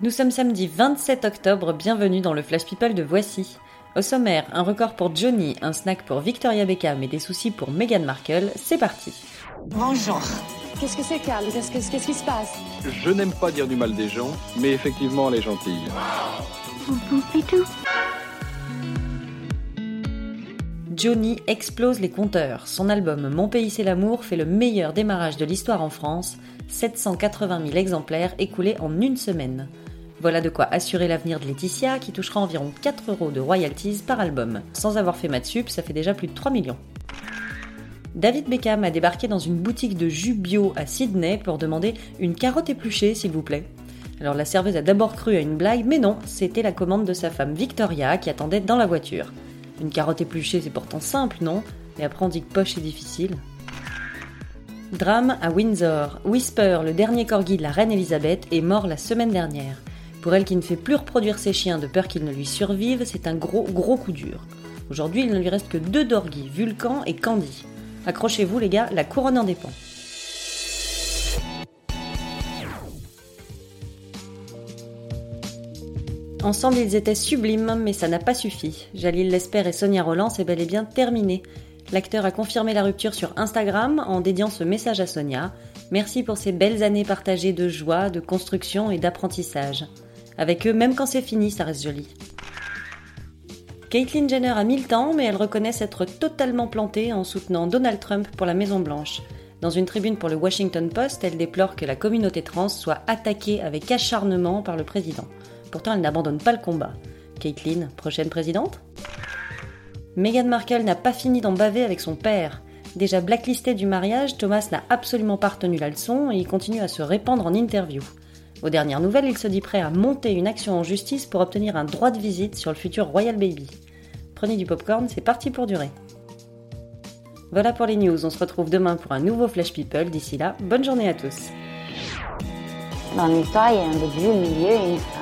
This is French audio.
Nous sommes samedi 27 octobre, bienvenue dans le Flash People de Voici. Au sommaire, un record pour Johnny, un snack pour Victoria Beckham et des soucis pour Meghan Markle, c'est parti. Bonjour. Qu'est-ce que c'est, Carl Qu'est-ce que- qu'est-ce qui se passe? Je n'aime pas dire du mal des gens, mais effectivement, elle est gentille. Johnny explose les compteurs. Son album Mon pays c'est l'amour fait le meilleur démarrage de l'histoire en France, 780 000 exemplaires écoulés en une semaine. Voilà de quoi assurer l'avenir de Laetitia, qui touchera environ 4 euros de royalties par album. Sans avoir fait maths sup, ça fait déjà plus de 3 millions. David Beckham a débarqué dans une boutique de jus bio à Sydney pour demander une carotte épluchée, s'il vous plaît. Alors la serveuse a d'abord cru à une blague, mais non, c'était la commande de sa femme Victoria qui attendait dans la voiture. Une carotte épluchée, c'est pourtant simple, non? Et après on dit que poche est difficile. Drame à Windsor. Whisper, le dernier corgi de la reine Elisabeth, est mort la semaine dernière. Pour elle qui ne fait plus reproduire ses chiens de peur qu'ils ne lui survivent, c'est un gros gros coup dur. Aujourd'hui, il ne lui reste que deux dorgis, Vulcan et Candy. Accrochez-vous les gars, la couronne en dépend. Ensemble, ils étaient sublimes, mais ça n'a pas suffi. Jalil Lesper et Sonia Roland, c'est bel et bien terminé. L'acteur a confirmé la rupture sur Instagram en dédiant ce message à Sonia. Merci pour ces belles années partagées de joie, de construction et d'apprentissage. Avec eux, même quand c'est fini, ça reste joli. Caitlyn Jenner a mis le temps, mais elle reconnaît s'être totalement plantée en soutenant Donald Trump pour la Maison Blanche. Dans une tribune pour le Washington Post, elle déplore que la communauté trans soit attaquée avec acharnement par le président. Pourtant, elle n'abandonne pas le combat. Caitlyn, prochaine présidente? Meghan Markle n'a pas fini d'en baver avec son père. Déjà blacklisté du mariage, Thomas n'a absolument pas retenu la leçon et il continue à se répandre en interview. Aux dernières nouvelles, il se dit prêt à monter une action en justice pour obtenir un droit de visite sur le futur Royal Baby. Prenez du popcorn, c'est parti pour durer. Voilà pour les news, on se retrouve demain pour un nouveau Flash People. D'ici là, bonne journée à tous. Dans l'histoire, il y a un début, un milieu une fin.